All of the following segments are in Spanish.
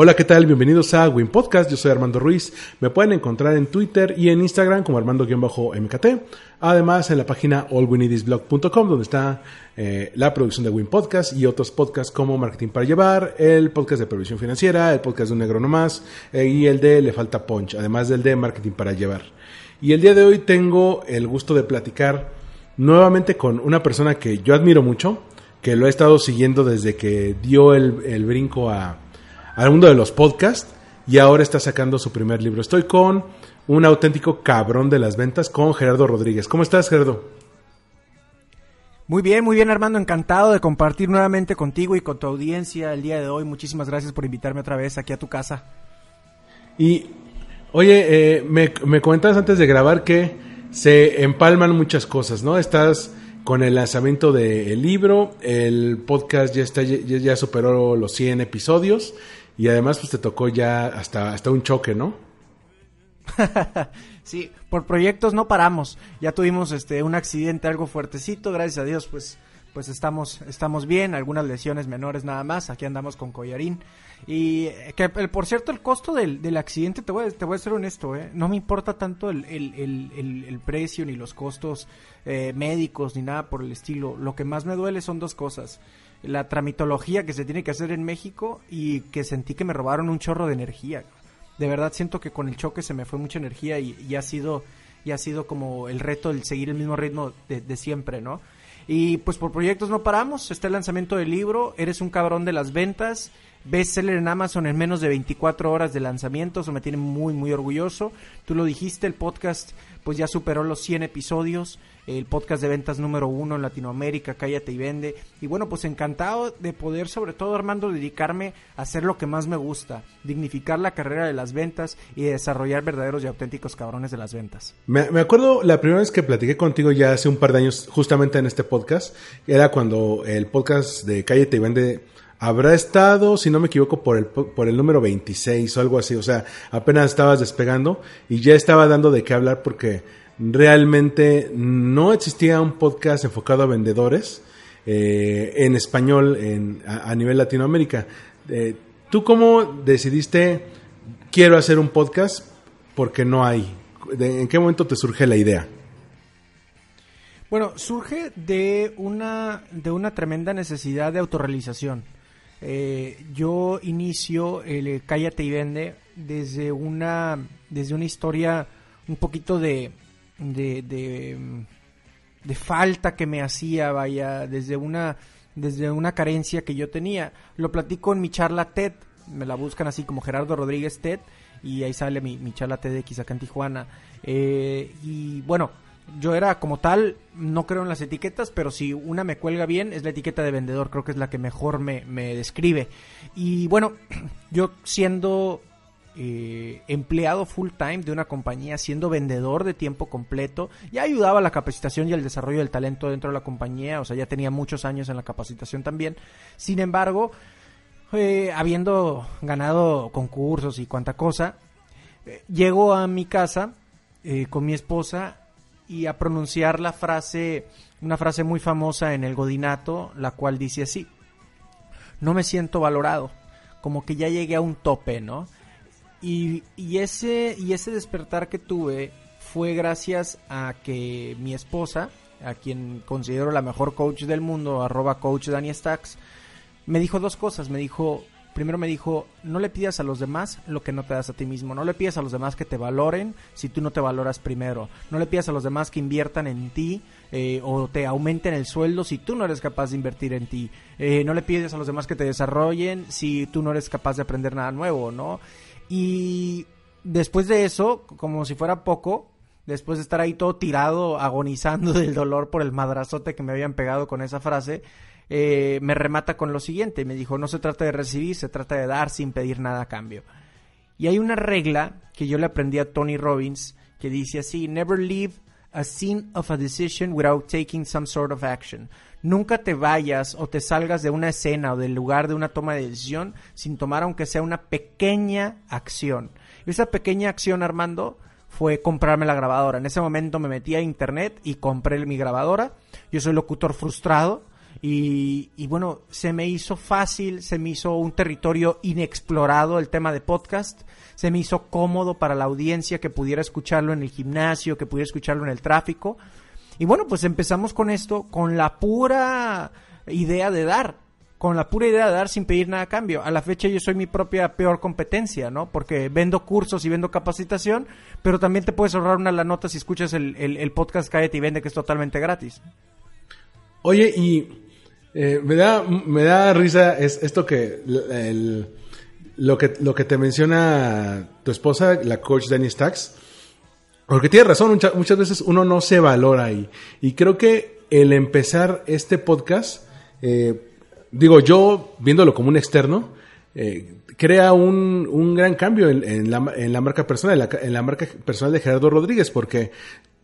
Hola, ¿qué tal? Bienvenidos a Win Podcast. Yo soy Armando Ruiz. Me pueden encontrar en Twitter y en Instagram como Armando-MKT. Además, en la página allwinidisblog.com, donde está eh, la producción de Win Podcast y otros podcasts como Marketing para Llevar, el podcast de Previsión Financiera, el podcast de Un Negro Nomás eh, y el de Le Falta Punch, además del de Marketing para Llevar. Y el día de hoy tengo el gusto de platicar nuevamente con una persona que yo admiro mucho, que lo he estado siguiendo desde que dio el, el brinco a al mundo de los podcasts y ahora está sacando su primer libro. Estoy con un auténtico cabrón de las ventas con Gerardo Rodríguez. ¿Cómo estás, Gerardo? Muy bien, muy bien Armando, encantado de compartir nuevamente contigo y con tu audiencia el día de hoy. Muchísimas gracias por invitarme otra vez aquí a tu casa. Y, oye, eh, me, me comentabas antes de grabar que se empalman muchas cosas, ¿no? Estás con el lanzamiento del libro, el podcast ya, está, ya, ya superó los 100 episodios y además pues te tocó ya hasta, hasta un choque, ¿no? sí, por proyectos no paramos. Ya tuvimos este un accidente algo fuertecito, gracias a Dios, pues pues estamos estamos bien, algunas lesiones menores nada más. Aquí andamos con collarín. Y eh, que por cierto, el costo del, del accidente, te voy, te voy a ser honesto, ¿eh? no me importa tanto el, el- el precio ni los costos eh, médicos ni nada por el estilo. Lo que más me duele son dos cosas. La tramitología que se tiene que hacer en México y que sentí que me robaron un chorro de energía. De verdad siento que con el choque se me fue mucha energía y, ha sido y ha sido como el reto el seguir el mismo ritmo de, de siempre, ¿no? Y pues por proyectos no paramos, está el lanzamiento del libro, eres un cabrón de las ventas, bestseller en Amazon en menos de 24 horas de lanzamiento, eso me tiene muy muy orgulloso. Tú lo dijiste, el podcast pues ya superó los 100 episodios, el podcast de ventas número uno en Latinoamérica, Cállate y Vende. Y bueno, pues encantado de poder, sobre todo Armando, dedicarme a hacer lo que más me gusta, dignificar la carrera de las ventas y desarrollar verdaderos y auténticos cabrones de las ventas. Me, me acuerdo la primera vez que platiqué contigo ya hace un par de años, justamente en este podcast, era cuando el podcast de Cállate y Vende habrá estado, si no me equivoco, por el, po- por el número 26 o algo así. O sea, apenas estabas despegando y ya estaba dando de qué hablar porque realmente no existía un podcast enfocado a vendedores eh, en español en, a, nivel Latinoamérica. Eh, ¿Tú cómo decidiste quiero hacer un podcast? Porque no hay. ¿De- ¿En qué momento te surge la idea? Bueno, surge de una, de una tremenda necesidad de autorrealización. Eh, yo inicio el eh, Cállate y Vende desde una, desde una historia un poquito de, de, falta que me hacía, vaya, desde una, desde una carencia que yo tenía. Lo platico en mi charla TED, me la buscan así como Gerardo Rodríguez TED, y ahí sale mi, mi charla TEDx acá en Tijuana. Eh, y bueno, yo era como tal, no creo en las etiquetas, pero si una me cuelga bien, es la etiqueta de vendedor, creo que es la que mejor me, me describe. Y bueno, yo siendo eh, empleado full time de una compañía, siendo vendedor de tiempo completo, ya ayudaba a la capacitación y al desarrollo del talento dentro de la compañía, o sea, ya tenía muchos años en la capacitación también. Sin embargo, eh, habiendo ganado concursos y cuanta cosa, eh, llego a mi casa eh, con mi esposa y a pronunciar la frase, una frase muy famosa en el Godinato, la cual dice así, no me siento valorado, como que ya llegué a un tope, ¿no? Y, y ese, y ese despertar que tuve fue gracias a que mi esposa, a quien considero la mejor coach del mundo, arroba coach Dani Stacks, me dijo dos cosas. Me dijo, primero me dijo, no le pidas a los demás lo que no te das a ti mismo. No le pidas a los demás que te valoren si tú no te valoras primero. No le pidas a los demás que inviertan en ti eh, o te aumenten el sueldo si tú no eres capaz de invertir en ti. Eh, no le pides a los demás que te desarrollen si tú no eres capaz de aprender nada nuevo, ¿no? Y después de eso, como si fuera poco, después de estar ahí todo tirado, agonizando del dolor por el madrazote que me habían pegado con esa frase, eh, me remata con lo siguiente. Me dijo, no se trata de recibir, se trata de dar sin pedir nada a cambio. Y hay una regla que yo le aprendí a Tony Robbins que dice así, never leave a scene of a decision without taking some sort of action. Nunca te vayas o te salgas de una escena o del lugar de una toma de decisión sin tomar aunque sea una pequeña acción. Esa pequeña acción, Armando, fue comprarme la grabadora. En ese momento me metí a internet y compré mi grabadora. Yo soy locutor frustrado y, bueno, se me hizo fácil, se me hizo un territorio inexplorado el tema de podcast, se me hizo cómodo para la audiencia que pudiera escucharlo en el gimnasio, que pudiera escucharlo en el tráfico. Y bueno, pues empezamos con esto, con la pura idea de dar, con la pura idea de dar sin pedir nada a cambio. A la fecha yo soy mi propia peor competencia, ¿no? Porque vendo cursos y vendo capacitación, pero también te puedes ahorrar una la nota si escuchas el, el, el podcast Cállate y Vende, que es totalmente gratis. Oye, y eh, me, da, me da risa es esto que lo que lo que te menciona tu esposa, la coach Danny Stacks, porque tiene razón, muchas, veces uno no se valora ahí. Y creo que el empezar este podcast, eh, digo yo, viéndolo como un externo, eh, crea un, un, gran cambio en, en, la, en, la, marca personal, en la, en la, marca personal de Gerardo Rodríguez, porque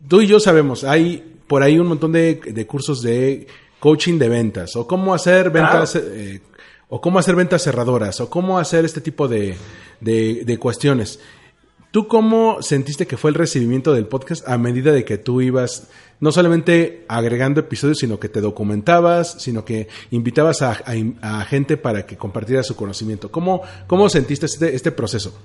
tú y yo sabemos, hay por ahí un montón de, de cursos de coaching de ventas, o cómo hacer ventas, claro. eh, o cómo hacer ventas cerradoras, o cómo hacer este tipo de, de, de, cuestiones. ¿Tú cómo sentiste que fue el recibimiento del podcast a medida de que tú ibas no solamente agregando episodios, sino que te documentabas, sino que invitabas a, a, a gente para que compartiera su conocimiento? ¿Cómo, cómo sentiste este, este proceso?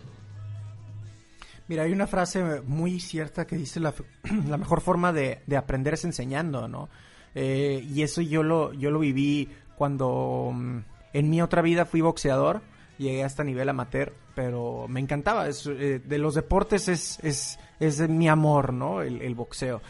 Mira, hay una frase muy cierta que dice la, la mejor forma de, de, aprender es enseñando, ¿no? Eh, y eso yo lo, yo lo viví cuando um, en mi otra vida fui boxeador, llegué hasta nivel amateur, pero me encantaba. Es, eh, de los deportes es, es, es mi amor, ¿no? El, el boxeo.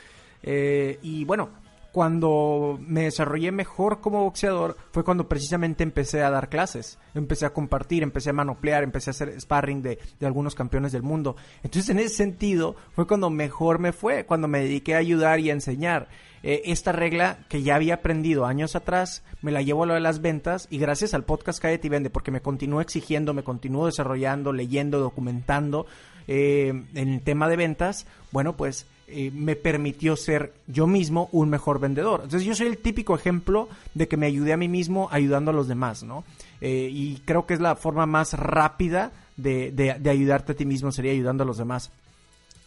Eh, y bueno, cuando me desarrollé mejor como boxeador fue cuando precisamente empecé a dar clases, empecé a compartir, empecé a manoplear, empecé a hacer sparring de, de, algunos campeones del mundo. Entonces en ese sentido fue cuando mejor me fue, cuando me dediqué a ayudar y a enseñar. Eh, esta regla que ya había aprendido años atrás, me la llevo a lo de las ventas y gracias al podcast Cállate y Vende, porque me continúo exigiendo, me continúo desarrollando, leyendo, documentando eh, en el tema de ventas, bueno pues eh, me permitió ser yo mismo un mejor vendedor. Entonces yo soy el típico ejemplo de que me ayudé a mí mismo ayudando a los demás, ¿no? Eh, y creo que es la forma más rápida de, de, de, ayudarte a ti mismo, sería ayudando a los demás.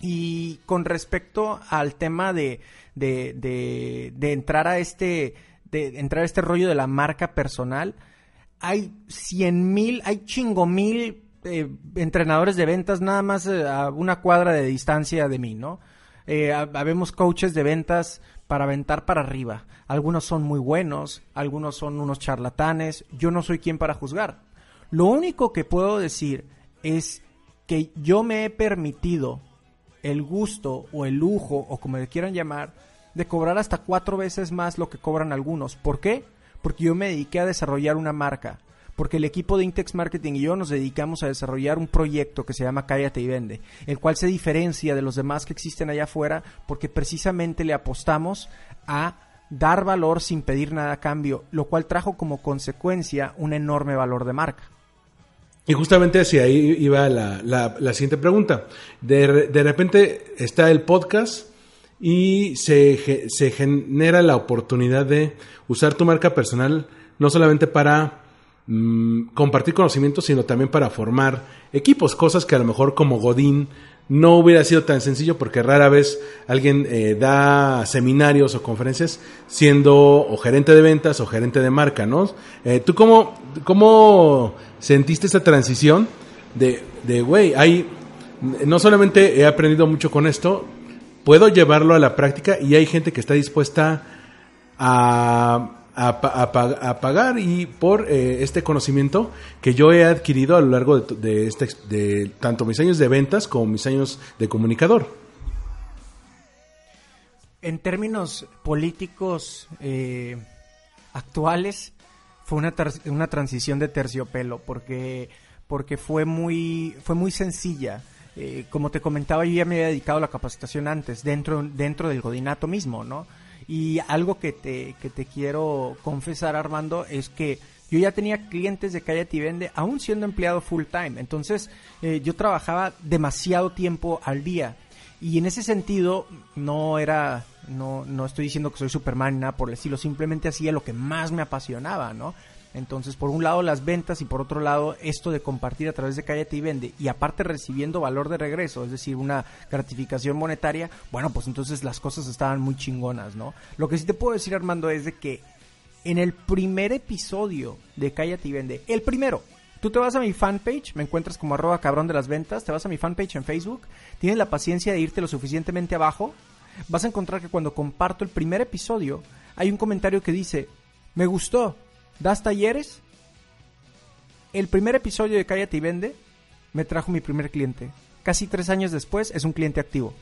Y con respecto al tema de, de, de entrar a este, de entrar a este rollo de la marca personal, hay cien mil, hay chingo mil eh, entrenadores de ventas nada más a una cuadra de distancia de mí, ¿no? Eh, habemos coaches de ventas para aventar para arriba. Algunos son muy buenos, algunos son unos charlatanes. Yo no soy quien para juzgar. Lo único que puedo decir es que yo me he permitido el gusto o el lujo o como le quieran llamar de cobrar hasta cuatro veces más lo que cobran algunos. ¿Por qué? Porque yo me dediqué a desarrollar una marca porque el equipo de Intex Marketing y yo nos dedicamos a desarrollar un proyecto que se llama Cállate y Vende, el cual se diferencia de los demás que existen allá afuera porque precisamente le apostamos a dar valor sin pedir nada a cambio, lo cual trajo como consecuencia un enorme valor de marca. Y justamente hacia ahí iba la, la, siguiente pregunta. De, de, repente está el podcast y se, se genera la oportunidad de usar tu marca personal no solamente para mmm, compartir conocimientos, sino también para formar equipos, cosas que a lo mejor como Godín no hubiera sido tan sencillo porque rara vez alguien eh, da seminarios o conferencias siendo o gerente de ventas o gerente de marca, ¿no? Eh, ¿Tú cómo, cómo sentiste esta transición de, de, güey, hay, no solamente he aprendido mucho con esto, puedo llevarlo a la práctica y hay gente que está dispuesta a, pagar y por eh, este conocimiento que yo he adquirido a lo largo de, de, este, de tanto mis años de ventas como mis años de comunicador. En términos políticos eh, actuales, fue una, una transición de terciopelo porque, porque fue, muy, fue muy sencilla. Eh, como te comentaba, yo ya me había dedicado a la capacitación antes, dentro, dentro del godinato mismo, ¿no? Y algo que te, que te quiero confesar, Armando, es que yo ya tenía clientes de Cállate y Vende, aún siendo empleado full time. Entonces, eh, yo trabajaba demasiado tiempo al día. Y en ese sentido, no era, no, no estoy diciendo que soy Superman, nada por el estilo, simplemente hacía lo que más me apasionaba, ¿no? Entonces, por un lado las ventas y por otro lado esto de compartir a través de Cállate y Vende y aparte recibiendo valor de regreso, es decir, una gratificación monetaria, bueno, pues entonces las cosas estaban muy chingonas, ¿no? Lo que sí te puedo decir, Armando, es de que en el primer episodio de Cállate y Vende, el primero, Tú te vas a mi fanpage, me encuentras como arroba cabrón de las ventas, te vas a mi fanpage en Facebook, tienes la paciencia de irte lo suficientemente abajo, vas a encontrar que cuando comparto el primer episodio, hay un comentario que dice, me gustó, ¿das talleres? El primer episodio de Cállate y Vende me trajo mi primer cliente. Casi tres años después es un cliente activo.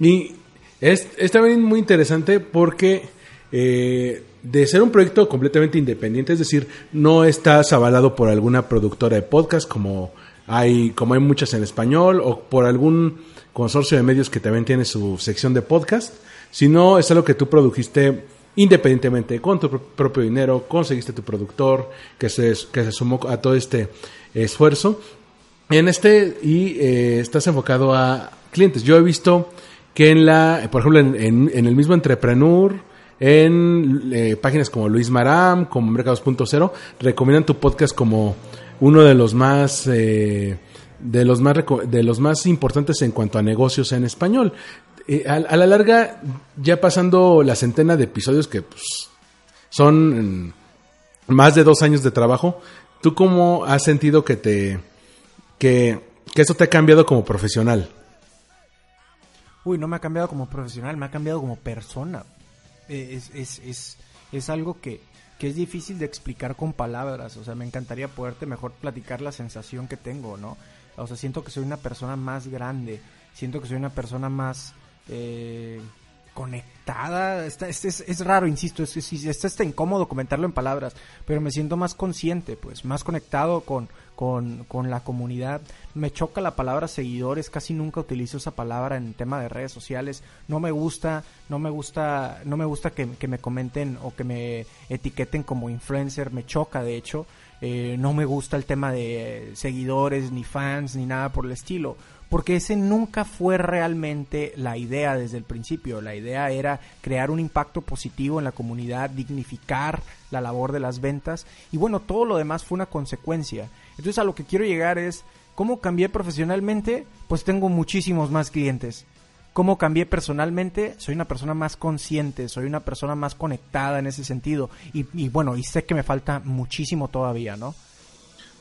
Y es, es también muy interesante porque eh, de ser un proyecto completamente independiente, es decir, no estás avalado por alguna productora de podcast como hay, como hay muchas en español o por algún consorcio de medios que también tiene su sección de podcast, sino es algo que tú produjiste independientemente, con tu propio dinero, conseguiste tu productor que se, que se sumó a todo este esfuerzo. En este, y eh, estás enfocado a clientes. Yo he visto que en la, por ejemplo, en, en el mismo Entrepreneur, en eh, páginas como Luis Maram, como Mercados.0, recomiendan tu podcast como uno de los más eh, de los más de los más importantes en cuanto a negocios en español. Eh, a, la larga, ya pasando la centena de episodios que pues, son más de dos años de trabajo, ¿tú cómo has sentido que te que, que eso te ha cambiado como profesional? Uy, no me ha cambiado como profesional, me ha cambiado como persona. Es, es, es, es algo que, que es difícil de explicar con palabras. O sea, me encantaría poderte mejor platicar la sensación que tengo, ¿no? O sea, siento que soy una persona más grande, siento que soy una persona más eh, conectada. Está, es, es, raro, insisto, es, es, está incómodo comentarlo en palabras, pero me siento más consciente, pues, más conectado con, con, con, la comunidad. Me choca la palabra seguidores, casi nunca utilizo esa palabra en tema de redes sociales. No me gusta, no me gusta, no me gusta que, me comenten o que me etiqueten como influencer, me choca de hecho. Eh, no me gusta el tema de seguidores, ni fans, ni nada por el estilo. Porque ese nunca fue realmente la idea desde el principio. La idea era crear un impacto positivo en la comunidad, dignificar la labor de las ventas. Y bueno, todo lo demás fue una consecuencia. Entonces a lo que quiero llegar es, ¿cómo cambié profesionalmente? Pues tengo muchísimos más clientes. ¿Cómo cambié personalmente? Soy una persona más consciente, soy una persona más conectada en ese sentido. Y, bueno, y sé que me falta muchísimo todavía, ¿no?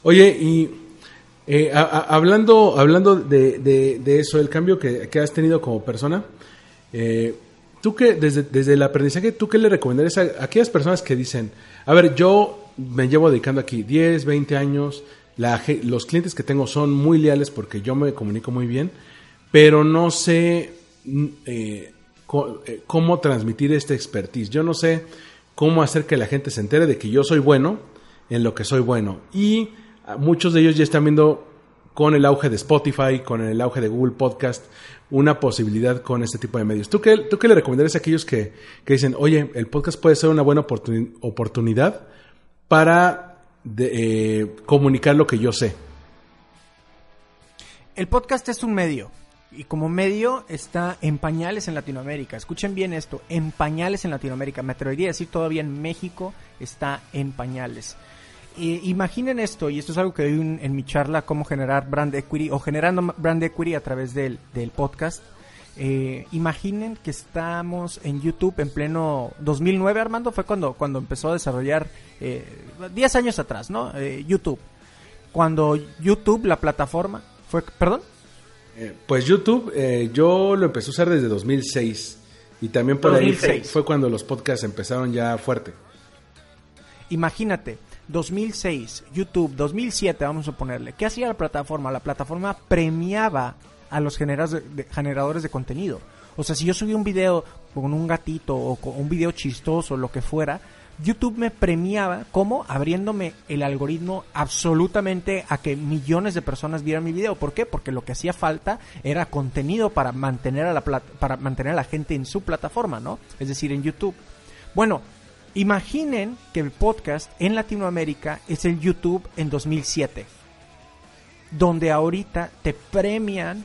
Oye, y eh, hablando, hablando de, eso, el cambio que, has tenido como persona, eh, tú que desde, desde el aprendizaje, ¿tú qué le recomendarías a aquellas personas que dicen, a ver, yo me llevo dedicando aquí 10, 20 años, los clientes que tengo son muy leales porque yo me comunico muy bien, pero no sé mm, eh, eh, cómo transmitir esta expertise. Yo no sé cómo hacer que la gente se entere de que yo soy bueno en lo que soy bueno. Y muchos de ellos ya están viendo con el auge de Spotify, con el auge de Google Podcast, una posibilidad con este tipo de medios. ¿Tú qué, tú qué le recomendarías a aquellos que, que dicen, oye, el podcast puede ser una buena oportunidad para eh, comunicar lo que yo sé. El podcast es un medio. Y como medio está en pañales en Latinoamérica. Escuchen bien esto, en pañales en Latinoamérica. Me atrevería a decir todavía en México está en pañales. Imaginen esto, y esto es algo que doy en mi charla, cómo generar brand equity o generando brand equity a través del, del podcast. Eh, imaginen que estamos en YouTube en pleno 2009, Armando, fue cuando, cuando empezó a desarrollar, eh, 10 años atrás, ¿no? Eh, YouTube. Cuando YouTube, la plataforma, fue, perdón. Eh, pues YouTube, yo lo empecé a usar desde 2006 y también por ahí fue cuando los podcasts empezaron ya fuerte. Imagínate, 2006, YouTube, 2007, vamos a ponerle. ¿Qué hacía la plataforma? La plataforma premiaba a los generadores de contenido. O sea, si yo subí un video con un gatito o con un video chistoso, lo que fuera, YouTube me premiaba como abriéndome el algoritmo absolutamente a que millones de personas vieran mi video. ¿Por qué? Porque lo que hacía falta era contenido para mantener a la para mantener a la gente en su plataforma, ¿no? Es decir, en YouTube. Bueno, imaginen que el podcast en Latinoamérica es el YouTube en 2007, donde ahorita te premian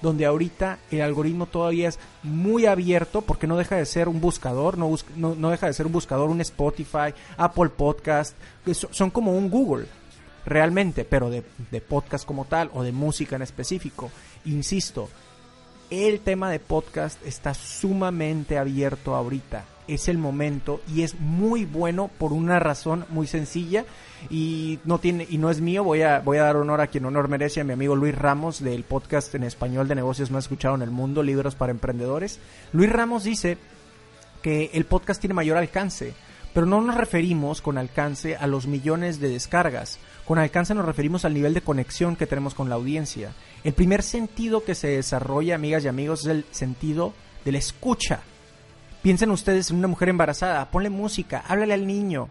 donde ahorita el algoritmo todavía es muy abierto porque no deja de ser un buscador, no, no, deja de ser un buscador, un Spotify, Apple Podcast, que son como un Google realmente, pero de, de podcast como tal o de música en específico. Insisto, el tema de podcast está sumamente abierto ahorita. Es el momento y es muy bueno por una razón muy sencilla y no tiene y no es mío. Voy a voy a dar honor a quien honor merece a mi amigo Luis Ramos del podcast en español de negocios más escuchado en el mundo, Libros para Emprendedores. Luis Ramos dice que el podcast tiene mayor alcance, pero no nos referimos con alcance a los millones de descargas. Con alcance nos referimos al nivel de conexión que tenemos con la audiencia. El primer sentido que se desarrolla, amigas y amigos, es el sentido de la escucha. Piensen ustedes en una mujer embarazada, ponle música, háblale al niño.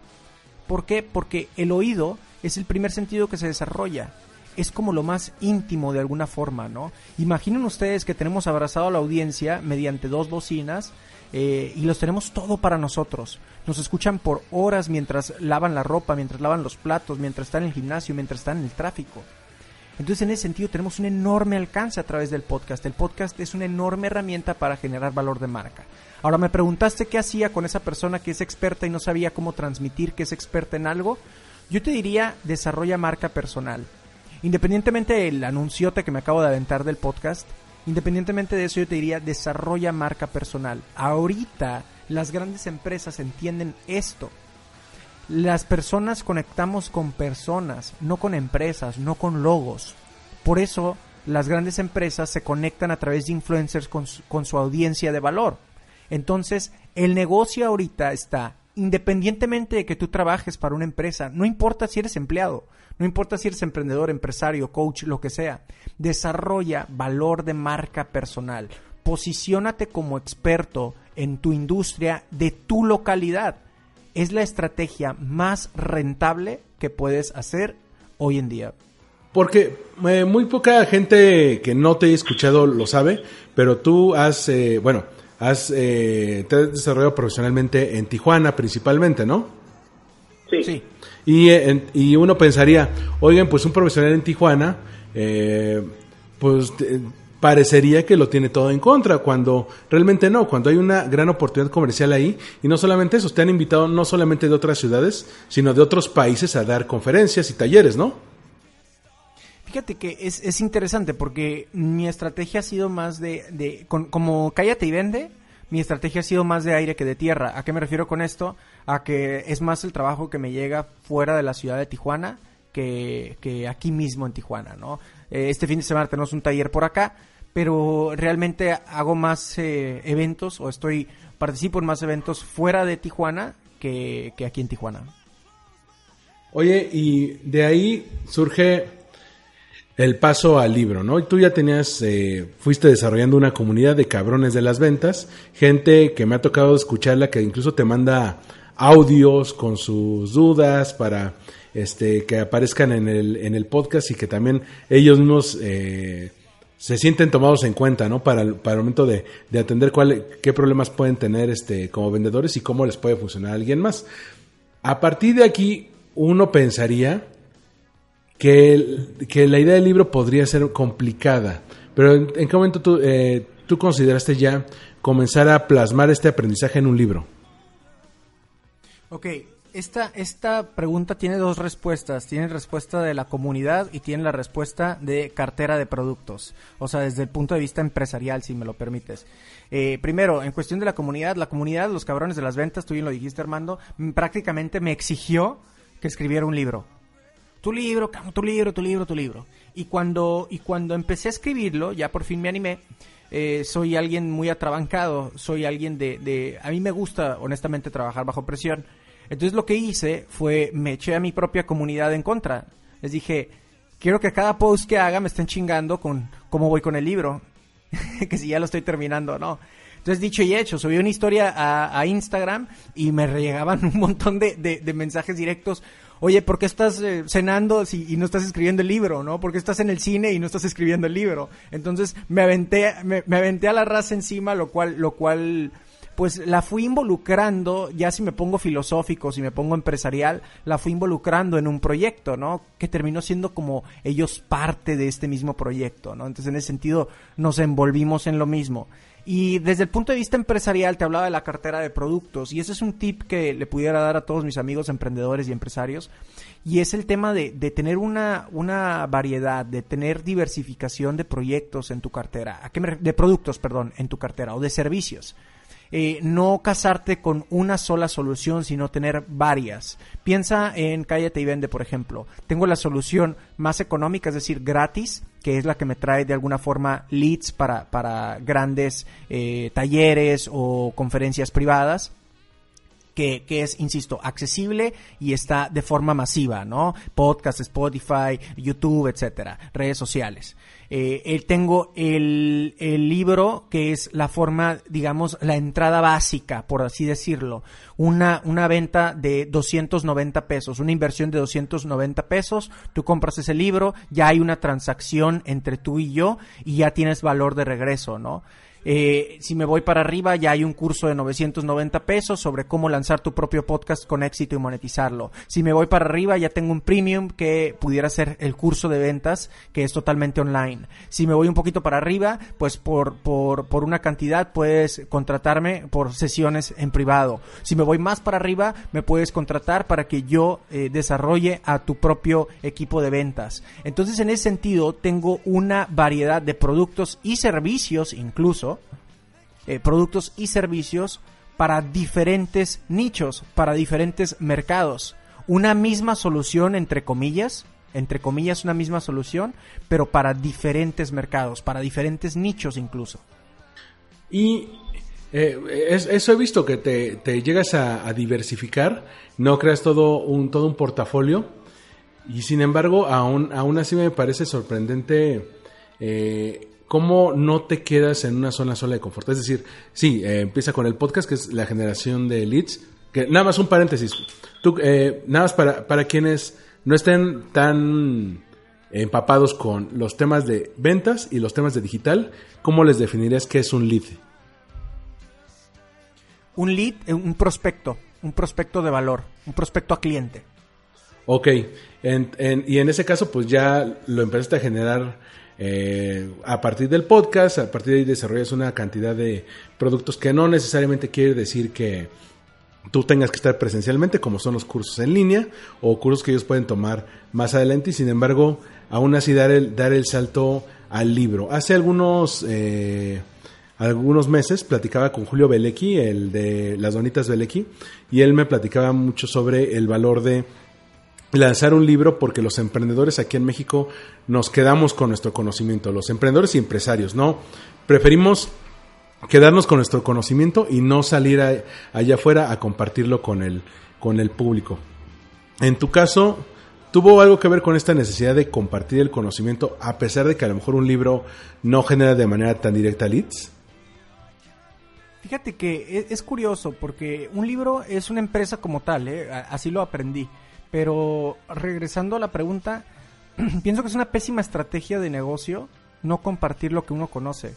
¿Por qué? Porque el oído es el primer sentido que se desarrolla. Es como lo más íntimo de alguna forma, ¿no? Imaginen ustedes que tenemos abrazado a la audiencia mediante dos bocinas eh, y los tenemos todo para nosotros. Nos escuchan por horas mientras lavan la ropa, mientras lavan los platos, mientras están en el gimnasio, mientras están en el tráfico. Entonces, en ese sentido, tenemos un enorme alcance a través del podcast. El podcast es una enorme herramienta para generar valor de marca. Ahora, me preguntaste qué hacía con esa persona que es experta y no sabía cómo transmitir que es experta en algo. Yo te diría, desarrolla marca personal. Independientemente del anunciote que me acabo de aventar del podcast, independientemente de eso, yo te diría, desarrolla marca personal. Ahorita, las grandes empresas entienden esto las personas conectamos con personas, no con empresas, no con logos. Por eso las grandes empresas se conectan a través de influencers con su, audiencia de valor. Entonces, el negocio ahorita está, independientemente de que tú trabajes para una empresa, no importa si eres empleado, no importa si eres emprendedor, empresario, coach, lo que sea, desarrolla valor de marca personal. Posiciónate como experto en tu industria de tu localidad es la estrategia más rentable que puedes hacer hoy en día. Porque eh, muy poca gente que no te haya escuchado lo sabe, pero tú has, eh, bueno, has, eh, te has desarrollado profesionalmente en Tijuana principalmente, ¿no? Sí. Y, y uno pensaría, oigan, pues un profesional en Tijuana, pues parecería que lo tiene todo en contra, cuando realmente no, cuando hay una gran oportunidad comercial ahí, y no solamente eso, te han invitado no solamente de otras ciudades, sino de otros países a dar conferencias y talleres, ¿no? Fíjate que es, es interesante porque mi estrategia ha sido más de, de como cállate y vende, mi estrategia ha sido más de aire que de tierra. ¿A qué me refiero con esto? A que es más el trabajo que me llega fuera de la ciudad de Tijuana que, que aquí mismo en Tijuana, ¿no? Eh, este fin de semana tenemos un taller por acá, pero realmente hago más eh, eventos o estoy participo en más eventos fuera de Tijuana que, aquí en Tijuana. Oye, y de ahí surge el paso al libro, ¿no? Y tú ya tenías, eh, fuiste desarrollando una comunidad de cabrones de las ventas, gente que me ha tocado escucharla, que incluso te manda audios con sus dudas para este que aparezcan en el, en el podcast y que también ellos mismos eh, se sienten tomados en cuenta, ¿no? Para el, para el momento de, atender cuál, qué problemas pueden tener este, como vendedores y cómo les puede funcionar alguien más. A partir de aquí, uno pensaría que, que la idea del libro podría ser complicada, pero ¿en, qué momento tú, eh, tú consideraste ya comenzar a plasmar este aprendizaje en un libro? Ok, esta, esta pregunta tiene dos respuestas. Tiene respuesta de la comunidad y tiene la respuesta de cartera de productos. O sea, desde el punto de vista empresarial, si me lo permites. Eh, primero, en cuestión de la comunidad, la comunidad, los cabrones de las ventas, tú bien lo dijiste, Armando, prácticamente me exigió que escribiera un libro. Tu libro, tu libro, tu libro, tu libro. Y cuando, y cuando empecé a escribirlo, ya por fin me animé. Eh, soy alguien muy atrabancado, soy alguien de, de... A mí me gusta, honestamente, trabajar bajo presión. Entonces lo que hice fue me eché a mi propia comunidad en contra. Les dije, quiero que cada post que haga me estén chingando con cómo voy con el libro, que si ya lo estoy terminando o no. Entonces, dicho y hecho, subí una historia a, Instagram y me llegaban un montón de, mensajes directos. Oye, ¿por qué estás eh, cenando si, y no estás escribiendo el libro, no? ¿Por qué estás en el cine y no estás escribiendo el libro? Entonces, me aventé, me aventé a la raza encima, lo cual, lo cual pues la fui involucrando, ya si me pongo filosófico, si me pongo empresarial, la fui involucrando en un proyecto, ¿no? Que terminó siendo como ellos parte de este mismo proyecto, ¿no? Entonces en ese sentido nos envolvimos en lo mismo. Y desde el punto de vista empresarial te hablaba de la cartera de productos y ese es un tip que le pudiera dar a todos mis amigos emprendedores y empresarios y es el tema de, de tener una, una variedad, de tener diversificación de proyectos en tu cartera, ¿A qué de productos, perdón, en tu cartera o de servicios. Eh, no casarte con una sola solución, sino tener varias. Piensa en Cállate y Vende, por ejemplo. Tengo la solución más económica, es decir, gratis, que es la que me trae de alguna forma leads para, para grandes eh, talleres o conferencias privadas que, que, es, insisto, accesible y está de forma masiva, ¿no? Podcast, Spotify, YouTube, etcétera, redes sociales. Eh, tengo el, el, libro que es la forma, digamos, la entrada básica, por así decirlo. Una, una venta de 290 pesos, una inversión de 290 pesos. Tú compras ese libro, ya hay una transacción entre tú y yo y ya tienes valor de regreso, ¿no? Eh, si me voy para arriba, ya hay un curso de 990 pesos sobre cómo lanzar tu propio podcast con éxito y monetizarlo. Si me voy para arriba, ya tengo un premium que pudiera ser el curso de ventas, que es totalmente online. Si me voy un poquito para arriba, pues por, por, por una cantidad puedes contratarme por sesiones en privado. Si me voy más para arriba, me puedes contratar para que yo eh, desarrolle a tu propio equipo de ventas. Entonces, en ese sentido, tengo una variedad de productos y servicios incluso eh, productos y servicios para diferentes nichos, para diferentes mercados. Una misma solución, entre comillas, entre comillas, una misma solución, pero para diferentes mercados, para diferentes nichos incluso. Y eh, eso he visto que te, llegas a, diversificar, no creas todo un, todo un portafolio, y sin embargo, aún, aún así me parece sorprendente eh, cómo no te quedas en una zona sola de confort. Es decir, sí, eh, empieza con el podcast, que es la generación de leads. Que, nada más un paréntesis. Tú, eh, nada más para, para quienes no estén tan empapados con los temas de ventas y los temas de digital, ¿cómo les definirías qué es un lead? Un lead, eh, un prospecto, un prospecto de valor, un prospecto a cliente. Ok, y en ese caso pues ya lo empezaste a generar eh, a partir del podcast, a partir de ahí desarrollas una cantidad de productos que no necesariamente quiere decir que tú tengas que estar presencialmente, como son los cursos en línea o cursos que ellos pueden tomar más adelante y sin embargo, aún así dar el, dar el salto al libro. Hace algunos... Eh, algunos meses platicaba con Julio Belecki, el de las donitas Belecki, y él me platicaba mucho sobre el valor de lanzar un libro porque los emprendedores aquí en México nos quedamos con nuestro conocimiento, los emprendedores y empresarios, ¿no? Preferimos quedarnos con nuestro conocimiento y no salir allá afuera a compartirlo con el, con el público. En tu caso, ¿tuvo algo que ver con esta necesidad de compartir el conocimiento a pesar de que a lo mejor un libro no genera de manera tan directa leads? Fíjate que e, es, curioso porque un libro es una empresa como tal, ¿eh? así lo aprendí. Pero regresando a la pregunta, pienso que es una pésima estrategia de negocio no compartir lo que uno conoce.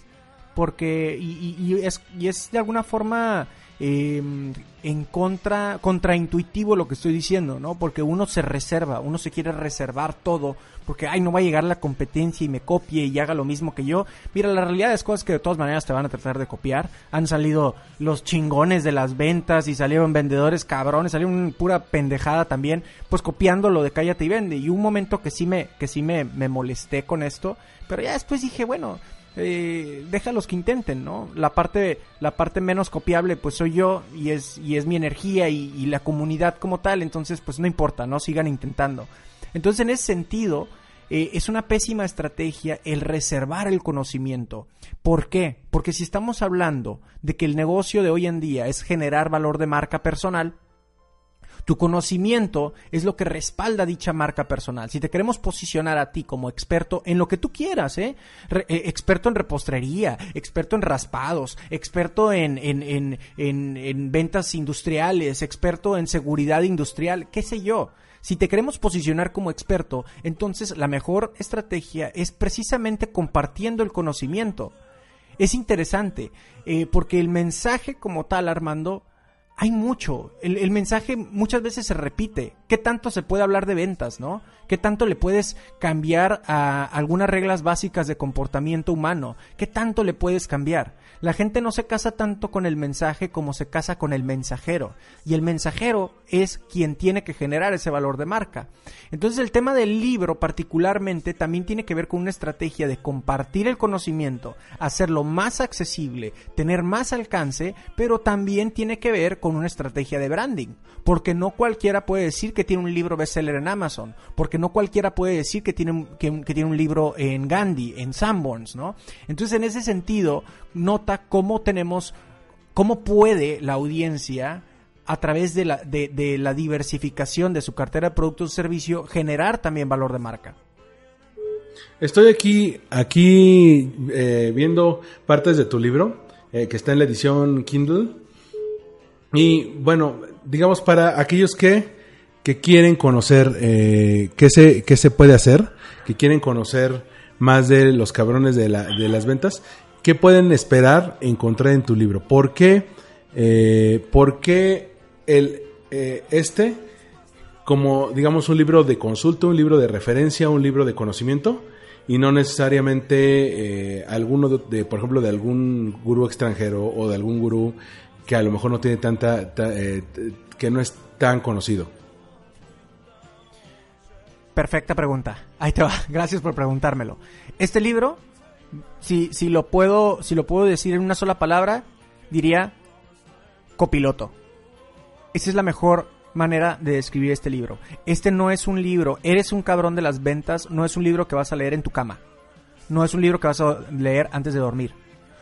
Porque, y, es, y es de alguna forma Em, en contra, contraintuitivo lo que estoy diciendo, ¿no? Porque uno se reserva, uno se quiere reservar todo, porque, ay, no va a llegar la competencia y me copie y haga lo mismo que yo. Mira, la realidad es cosas que de todas maneras te van a tratar de copiar. Han salido los chingones de las ventas y salieron vendedores cabrones, salieron pura pendejada también, pues copiando lo de cállate y vende. Y un momento que sí me, que sí me, me molesté con esto, pero ya después dije, bueno, eh, déjalos que intenten, ¿no? La parte, la parte menos copiable, pues soy yo y es, y es mi energía y, la comunidad como tal, entonces pues no importa, ¿no? Sigan intentando. Entonces en ese sentido, eh, es una pésima estrategia el reservar el conocimiento. ¿Por qué? Porque si estamos hablando de que el negocio de hoy en día es generar valor de marca personal, tu conocimiento es lo que respalda dicha marca personal. Si te queremos posicionar a ti como experto en lo que tú quieras, ¿eh? eh experto en repostrería, experto en raspados, experto en, en, en, en ventas industriales, experto en seguridad industrial, qué sé yo. Si te queremos posicionar como experto, entonces la mejor estrategia es precisamente compartiendo el conocimiento. Es interesante, eh, porque el mensaje como tal, Armando, hay mucho. El, mensaje muchas veces se repite. ¿Qué tanto se puede hablar de ventas, no? ¿Qué tanto le puedes cambiar a algunas reglas básicas de comportamiento humano? ¿Qué tanto le puedes cambiar? La gente no se casa tanto con el mensaje como se casa con el mensajero. Y el mensajero es quien tiene que generar ese valor de marca. Entonces el tema del libro particularmente también tiene que ver con una estrategia de compartir el conocimiento, hacerlo más accesible, tener más alcance, pero también tiene que ver con una estrategia de branding. Porque no cualquiera puede decir que tiene un libro bestseller en Amazon. Porque no cualquiera puede decir que tiene, que, que tiene un libro en Gandhi, en Sanborns, ¿no? Entonces en ese sentido, nota cómo tenemos, cómo puede la audiencia a través de la, de, de la diversificación de su cartera de productos y servicios generar también valor de marca. Estoy aquí, aquí eh, viendo partes de tu libro, eh, que está en la edición Kindle. Y bueno, digamos para aquellos que, que quieren conocer eh, qué, se, qué se puede hacer, que quieren conocer más de los cabrones de, la, de las ventas, ¿qué pueden esperar encontrar en tu libro? ¿Por qué, eh, ¿por qué el, eh, este, como digamos un libro de consulta, un libro de referencia, un libro de conocimiento, y no necesariamente eh, alguno de, por ejemplo, de algún gurú extranjero o de algún gurú que a lo mejor no tiene tanta, ta, eh, que no es tan conocido? Perfecta pregunta. Ahí te va. Gracias por preguntármelo. Este libro, si, si, lo puedo, si lo puedo decir en una sola palabra, diría copiloto. Esa es la mejor manera de describir este libro. Este no es un libro, eres un cabrón de las ventas, no es un libro que vas a leer en tu cama. No es un libro que vas a leer antes de dormir.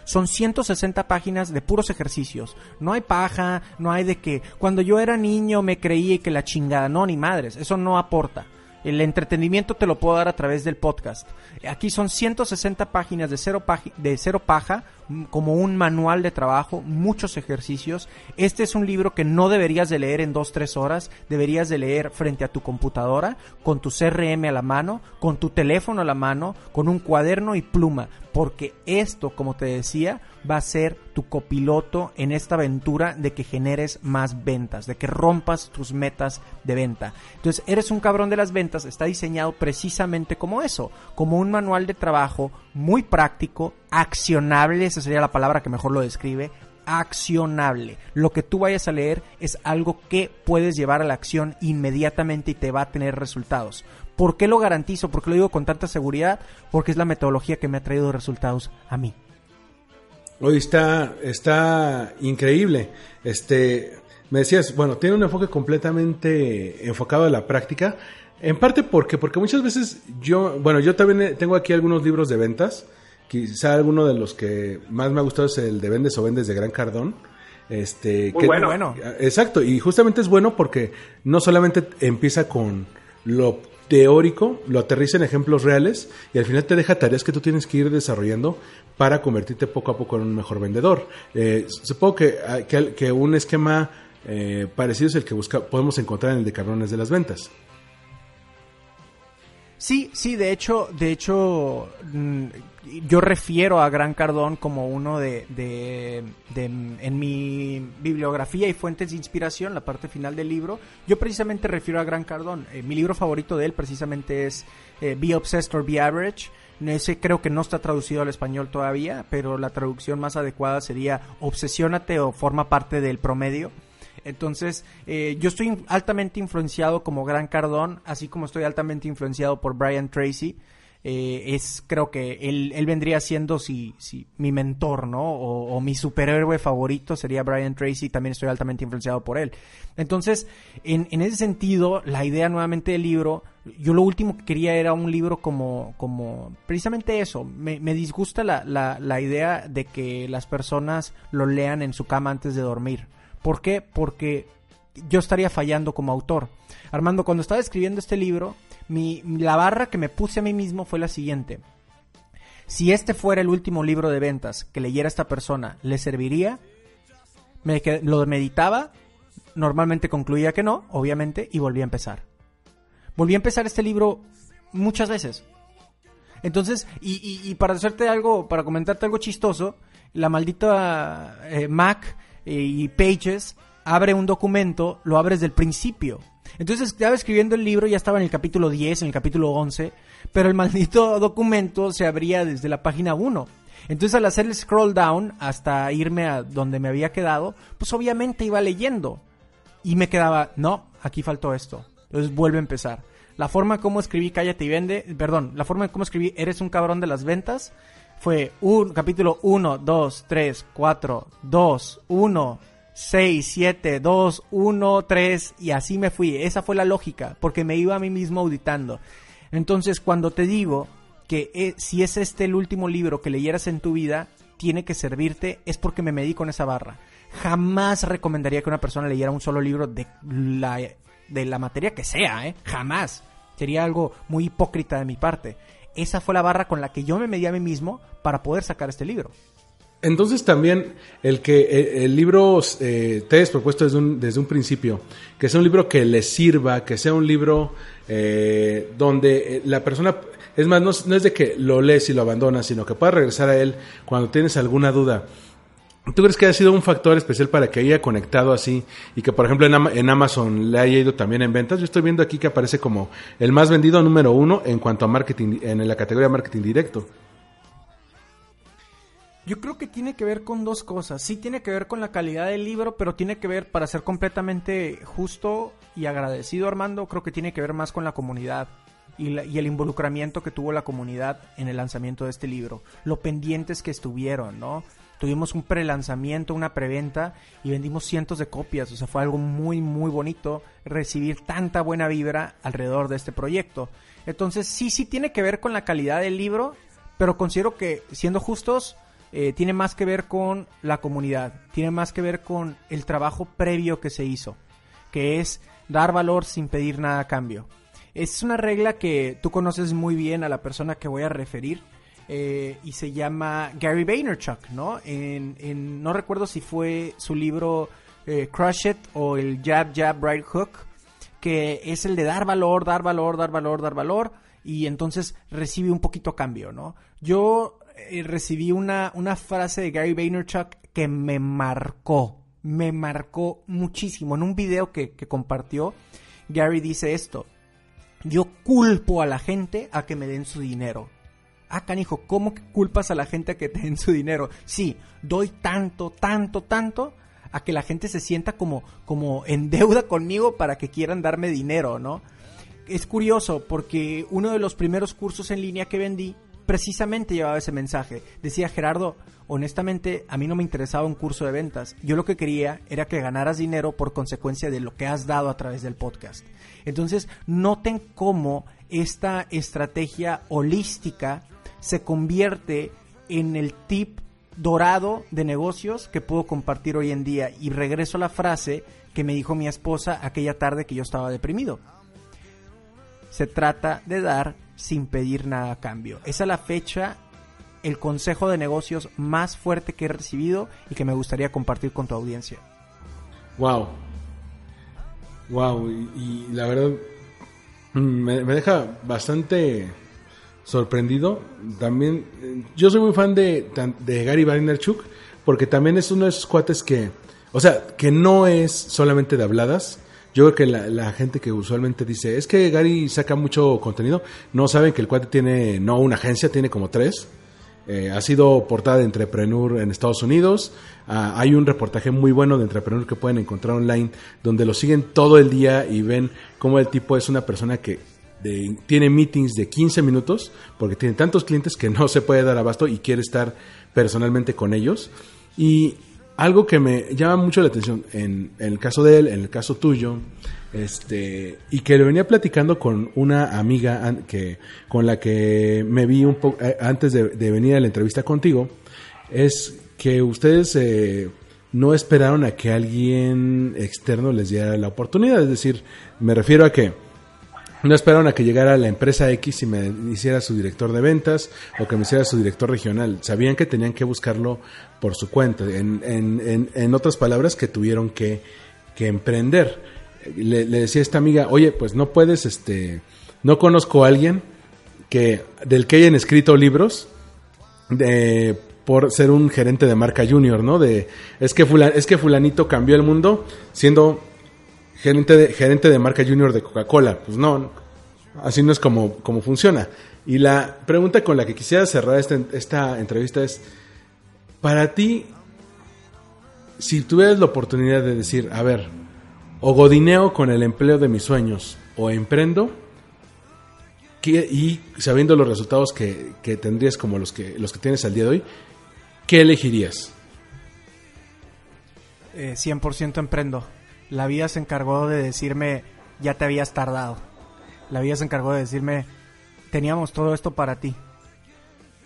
Son 160 páginas de puros ejercicios. No hay paja, no hay de que cuando yo era niño me creí que la chingada. No, ni madres, eso no aporta. El entretenimiento te lo puedo dar a través del podcast. Aquí son 160 páginas de cero, de cero paja, como un manual de trabajo, muchos ejercicios. Este es un libro que no deberías de leer en 2-3 horas, deberías de leer frente a tu computadora, con tu CRM a la mano, con tu teléfono a la mano, con un cuaderno y pluma, porque esto, como te decía, va a ser tu copiloto en esta aventura de que generes más ventas, de que rompas tus metas de venta. Entonces, eres un cabrón de las ventas, está diseñado precisamente como eso, como un manual de trabajo muy práctico, accionable, esa sería la palabra que mejor lo describe, accionable. Lo que tú vayas a leer es algo que puedes llevar a la acción inmediatamente y te va a tener resultados. ¿Por qué lo garantizo? ¿Por qué lo digo con tanta seguridad? Porque es la metodología que me ha traído resultados a mí. Hoy está, está increíble. Este, me decías, bueno, tiene un enfoque completamente enfocado a la práctica. En parte porque, porque muchas veces yo, bueno, yo también tengo aquí algunos libros de ventas. Quizá alguno de los que más me ha gustado es el de Vendes o Vendes de Gran Cardón. Este, Muy que, bueno. bueno. Exacto, y justamente es bueno porque no solamente empieza con lo teórico, lo aterriza en ejemplos reales y al final te deja tareas que tú tienes que ir desarrollando para convertirte poco a poco en un mejor vendedor. Eh, supongo que, que, que, un esquema eh, parecido es el que busca, podemos encontrar en el de cabrones de las ventas. Sí, sí, de hecho, de hecho, yo refiero a Gran Cardón como uno de, de, de, en mi bibliografía y fuentes de inspiración, la parte final del libro, yo precisamente refiero a Gran Cardón. Eh, mi libro favorito de él precisamente es eh, Be Obsessed or Be Average. Ese creo que no está traducido al español todavía, pero la traducción más adecuada sería Obsesiónate o forma parte del promedio. Entonces, eh, yo estoy altamente influenciado como Gran Cardón, así como estoy altamente influenciado por Brian Tracy. Eh, es creo que él, él vendría siendo si, si, mi mentor, ¿no? O, o, mi superhéroe favorito sería Brian Tracy, también estoy altamente influenciado por él. Entonces, en, en ese sentido, la idea nuevamente del libro, yo lo último que quería era un libro como, como precisamente eso. Me, me disgusta la, la, la idea de que las personas lo lean en su cama antes de dormir. ¿Por qué? Porque yo estaría fallando como autor. Armando, cuando estaba escribiendo este libro, mi, la barra que me puse a mí mismo fue la siguiente. Si este fuera el último libro de ventas que leyera esta persona, ¿le serviría? Me, lo meditaba, normalmente concluía que no, obviamente, y volví a empezar. Volví a empezar este libro muchas veces. Entonces, y, para hacerte algo, para comentarte algo chistoso, la maldita eh, Mac y Pages abre un documento, lo abre desde el principio. Entonces estaba escribiendo el libro, ya estaba en el capítulo 10, en el capítulo 11, pero el maldito documento se abría desde la página 1. Entonces al hacer el scroll down hasta irme a donde me había quedado, pues obviamente iba leyendo. Y me quedaba, no, aquí faltó esto. Entonces vuelve a empezar. La forma como escribí Cállate y Vende, perdón, la forma como escribí Eres un cabrón de las ventas fue un capítulo 1, 2, 3, 4, 2, 1, 6, 7, 2, 1, 3 y así me fui. Esa fue la lógica, porque me iba a mí mismo auditando. Entonces, cuando te digo que eh, si es este el último libro que leyeras en tu vida, tiene que servirte, es porque me medí con esa barra. Jamás recomendaría que una persona leyera un solo libro de la, de la materia que sea, ¿eh? Jamás. Sería algo muy hipócrita de mi parte. Esa fue la barra con la que yo me medí a mí mismo para poder sacar este libro. Entonces también el que eh, el, libro eh, te hayas propuesto desde un, desde un principio, que sea un libro que le sirva, que sea un libro eh, donde eh, la persona, es más, no, no, es de que lo lees y lo abandonas, sino que puedas regresar a él cuando tienes alguna duda. ¿Tú crees que ha sido un factor especial para que haya conectado así y que, por ejemplo, en, en, Amazon le haya ido también en ventas? Yo estoy viendo aquí que aparece como el más vendido número uno en cuanto a marketing, en la categoría marketing directo. Yo creo que tiene que ver con dos cosas. Sí tiene que ver con la calidad del libro, pero tiene que ver, para ser completamente justo y agradecido, Armando, creo que tiene que ver más con la comunidad y, la, y el involucramiento que tuvo la comunidad en el lanzamiento de este libro. Lo pendientes que estuvieron, ¿no? Tuvimos un prelanzamiento, una preventa y vendimos cientos de copias. O sea, fue algo muy, muy bonito recibir tanta buena vibra alrededor de este proyecto. Entonces, sí, sí tiene que ver con la calidad del libro, pero considero que, siendo justos, eh, tiene más que ver con la comunidad, tiene más que ver con el trabajo previo que se hizo, que es dar valor sin pedir nada a cambio. Es una regla que tú conoces muy bien a la persona que voy a referir. Eh, y se llama Gary Vaynerchuk, ¿no? En, no recuerdo si fue su libro eh, Crush It o el Jab Jab Right Hook, que es el de dar valor, dar valor, dar valor, dar valor, y entonces recibe un poquito a cambio, ¿no? Yo eh, recibí una, una frase de Gary Vaynerchuk que me marcó, me marcó muchísimo. En un video que, que compartió, Gary dice esto, yo culpo a la gente a que me den su dinero. Ah, canijo, ¿cómo que culpas a la gente a que te den su dinero? Sí, doy tanto, tanto, tanto a que la gente se sienta como, como en deuda conmigo para que quieran darme dinero, ¿no? Es curioso porque uno de los primeros cursos en línea que vendí precisamente llevaba ese mensaje. Decía Gerardo, honestamente a mí no me interesaba un curso de ventas. Yo lo que quería era que ganaras dinero por consecuencia de lo que has dado a través del podcast. Entonces, noten cómo esta estrategia holística se convierte en el tip dorado de negocios que puedo compartir hoy en día. Y regreso a la frase que me dijo mi esposa aquella tarde que yo estaba deprimido. Se trata de dar sin pedir nada a cambio. Esa es la fecha, el consejo de negocios más fuerte que he recibido y que me gustaría compartir con tu audiencia. Wow. Wow. Y, la verdad me, me, deja bastante sorprendido. También, yo soy muy fan de, de Gary Vaynerchuk porque también es uno de esos cuates que, o sea, que no es solamente de habladas, yo creo que la, la, gente que usualmente dice, es que Gary saca mucho contenido, no saben que el cuate tiene, no una agencia, tiene como tres. Eh, ha sido portada de Entrepreneur en Estados Unidos. Ah, hay un reportaje muy bueno de Entrepreneur que pueden encontrar online, donde lo siguen todo el día y ven cómo el tipo es una persona que de, tiene meetings de 15 minutos, porque tiene tantos clientes que no se puede dar abasto y quiere estar personalmente con ellos. Y algo que me llama mucho la atención en, el caso de él, en el caso tuyo, este, y que le venía platicando con una amiga que, con la que me vi un poco eh, antes de, de, venir a la entrevista contigo, es que ustedes eh, no esperaron a que alguien externo les diera la oportunidad. Es decir, me refiero a que no esperaron a que llegara la empresa X y me hiciera su director de ventas o que me hiciera su director regional. Sabían que tenían que buscarlo por su cuenta. En, en, en otras palabras, que tuvieron que, que emprender. Le, le, decía a esta amiga, oye, pues no puedes, este, no conozco a alguien que del que hayan escrito libros de, por ser un gerente de marca junior, ¿no? De es que es que fulanito cambió el mundo siendo gerente de, gerente de marca junior de Coca-Cola. Pues no, así no es como, como funciona. Y la pregunta con la que quisiera cerrar esta, esta entrevista es, para ti, si tuvieras la oportunidad de decir, a ver, o godineo con el empleo de mis sueños, o emprendo, y sabiendo los resultados que, que, tendrías como los que, los que tienes al día de hoy, ¿qué elegirías? Eh, 100% emprendo. La vida se encargó de decirme, ya te habías tardado. La vida se encargó de decirme, teníamos todo esto para ti,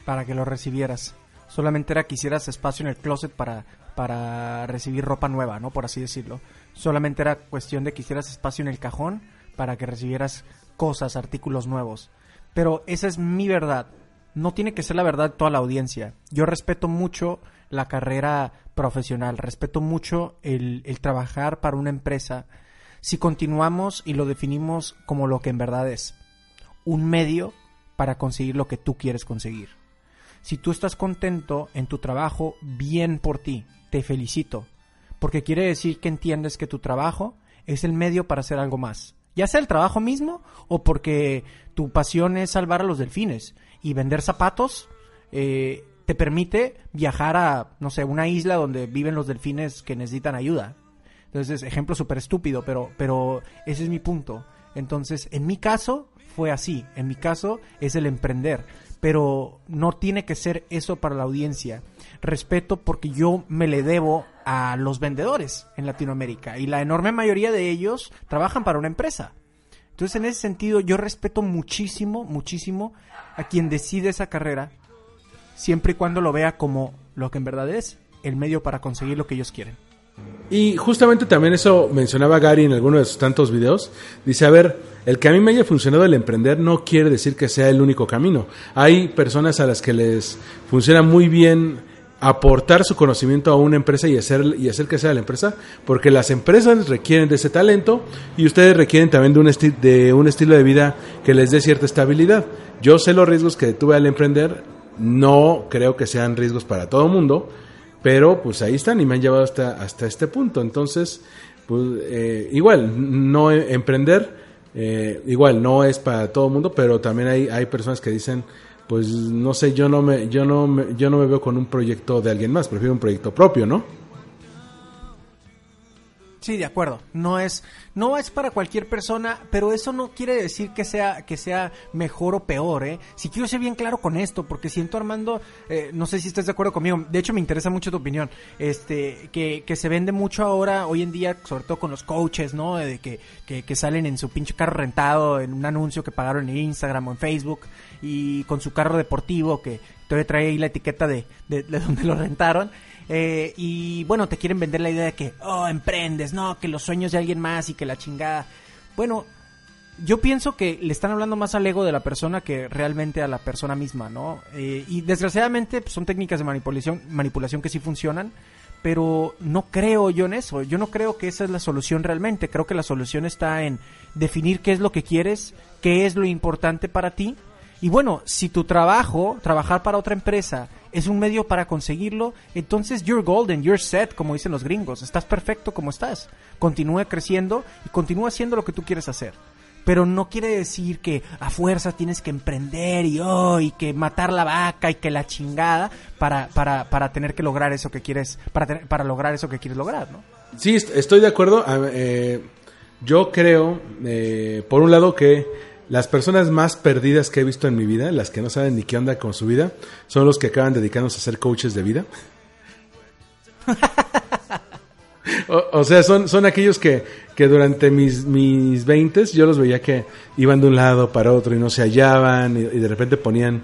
para que lo recibieras. Solamente era que hicieras espacio en el closet para, para recibir ropa nueva, ¿no? Por así decirlo. Solamente era cuestión de que hicieras espacio en el cajón para que recibieras cosas, artículos nuevos. Pero esa es mi verdad. No tiene que ser la verdad de toda la audiencia. Yo respeto mucho la carrera profesional, respeto mucho el, trabajar para una empresa si continuamos y lo definimos como lo que en verdad es, un medio para conseguir lo que tú quieres conseguir. Si tú estás contento en tu trabajo, bien por ti, te felicito, porque quiere decir que entiendes que tu trabajo es el medio para hacer algo más, ya sea el trabajo mismo o porque tu pasión es salvar a los delfines y vender zapatos. Eh, te permite viajar a, no sé, una isla donde viven los delfines que necesitan ayuda. Entonces, ejemplo súper estúpido, pero, pero ese es mi punto. Entonces, en mi caso fue así. En mi caso es el emprender. Pero no tiene que ser eso para la audiencia. Respeto porque yo me le debo a los vendedores en Latinoamérica. Y la enorme mayoría de ellos trabajan para una empresa. Entonces, en ese sentido, yo respeto muchísimo, muchísimo a quien decide esa carrera siempre y cuando lo vea como lo que en verdad es, el medio para conseguir lo que ellos quieren. Y justamente también eso mencionaba Gary en alguno de sus tantos videos. Dice, a ver, el que a mí me haya funcionado el emprender no quiere decir que sea el único camino. Hay personas a las que les funciona muy bien aportar su conocimiento a una empresa y hacer, y hacer que sea la empresa, porque las empresas requieren de ese talento y ustedes requieren también de un, de un estilo de vida que les dé cierta estabilidad. Yo sé los riesgos que tuve al emprender, no creo que sean riesgos para todo el mundo, pero pues ahí están y me han llevado hasta, hasta este punto. Entonces, pues eh, igual, no emprender, eh, igual no es para todo el mundo, pero también hay, hay personas que dicen, pues no sé, yo no me, yo no me, yo no me veo con un proyecto de alguien más, prefiero un proyecto propio, ¿no? Sí, de acuerdo. No es, no es para cualquier persona, pero eso no quiere decir que sea, que sea mejor o peor, ¿eh? Si quiero ser bien claro con esto, porque siento Armando, eh, no sé si estás de acuerdo conmigo. De hecho, me interesa mucho tu opinión. Este, que, que se vende mucho ahora, hoy en día, sobre todo con los coaches, ¿no? De que, que, que salen en su pinche carro rentado, en un anuncio que pagaron en Instagram o en Facebook, y con su carro deportivo que todavía trae ahí la etiqueta de, de, de donde lo rentaron eh, y bueno, te quieren vender la idea de que, oh, emprendes, no, que los sueños de alguien más y que la chingada. Bueno, yo pienso que le están hablando más al ego de la persona que realmente a la persona misma, ¿no? Eh, y desgraciadamente pues, son técnicas de manipulación, manipulación que sí funcionan, pero no creo yo en eso. Yo no creo que esa es la solución realmente. Creo que la solución está en definir qué es lo que quieres, qué es lo importante para ti. Y bueno, si tu trabajo, trabajar para otra empresa, es un medio para conseguirlo, entonces you're golden, you're set, como dicen los gringos, estás perfecto como estás. Continúa creciendo y continúa haciendo lo que tú quieres hacer. Pero no quiere decir que a fuerza tienes que emprender y, oh, y que matar la vaca y que la chingada para, para, para tener que lograr eso que quieres, para, para lograr eso que quieres lograr, ¿no? Sí, estoy de acuerdo. Eh, yo creo, eh, por un lado, que las personas más perdidas que he visto en mi vida, las que no saben ni qué onda con su vida, son los que acaban dedicándose a ser coaches de vida. o, sea, son, son aquellos que, que durante mis, mis 20 yo los veía que iban de un lado para otro y no se hallaban y, de repente ponían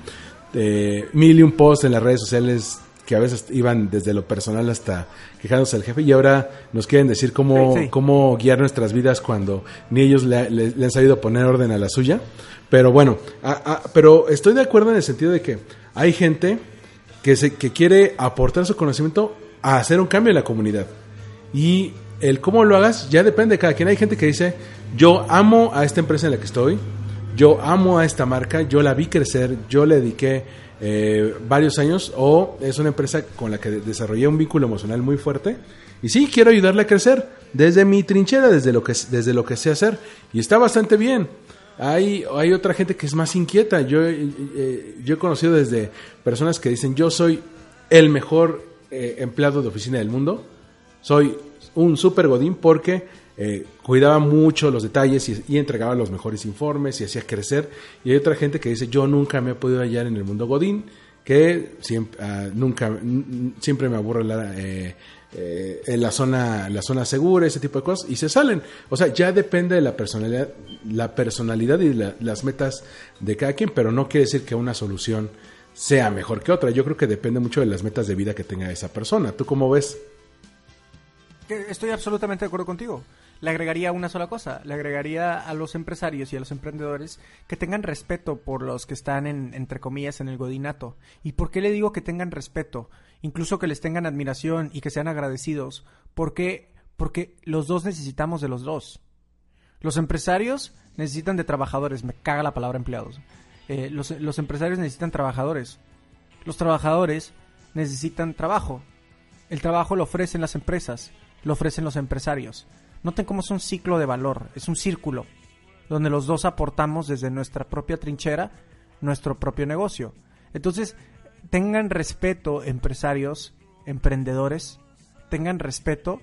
eh, mil y un posts en las redes sociales que a veces iban desde lo personal hasta quejándose al jefe y ahora nos quieren decir cómo, cómo guiar nuestras vidas cuando ni ellos le, han sabido poner orden a la suya. Pero bueno, pero estoy de acuerdo en el sentido de que hay gente que, se, que quiere aportar su conocimiento a hacer un cambio en la comunidad. Y el cómo lo hagas ya depende de cada quien. Hay gente que dice, yo amo a esta empresa en la que estoy, yo amo a esta marca, yo la vi crecer, yo le dediqué eh, varios años o es una empresa con la que desarrollé un vínculo emocional muy fuerte y sí, quiero ayudarle a crecer desde mi trinchera, desde lo que, desde lo que sé hacer y está bastante bien. Hay, hay otra gente que es más inquieta. Yo, eh, eh, yo he conocido desde personas que dicen, yo soy el mejor eh, empleado de oficina del mundo. Soy un super godín porque eh, cuidaba mucho los detalles y, entregaba los mejores informes y hacía crecer. Y hay otra gente que dice, yo nunca me he podido hallar en el mundo godín, que siempre, ah, nunca, siempre me aburre la, eh, eh, en la zona, la zona segura, ese tipo de cosas, y se salen. O sea, ya depende de la personalidad, la personalidad y la- las metas de cada quien, pero no quiere decir que una solución sea mejor que otra. Yo creo que depende mucho de las metas de vida que tenga esa persona. ¿Tú cómo ves? Estoy absolutamente de acuerdo contigo. Le agregaría una sola cosa. Le agregaría a los empresarios y a los emprendedores que tengan respeto por los que están en, entre comillas, en el godinato. ¿Y por qué le digo que tengan respeto? Incluso que les tengan admiración y que sean agradecidos. Porque, porque los dos necesitamos de los dos. Los empresarios necesitan de trabajadores. Me caga la palabra empleados. Eh, los, los empresarios necesitan trabajadores. Los trabajadores necesitan trabajo. El trabajo lo ofrecen las empresas, lo ofrecen los empresarios. Noten cómo es un ciclo de valor, es un círculo, donde los dos aportamos desde nuestra propia trinchera nuestro propio negocio. Entonces, tengan respeto, empresarios, emprendedores, tengan respeto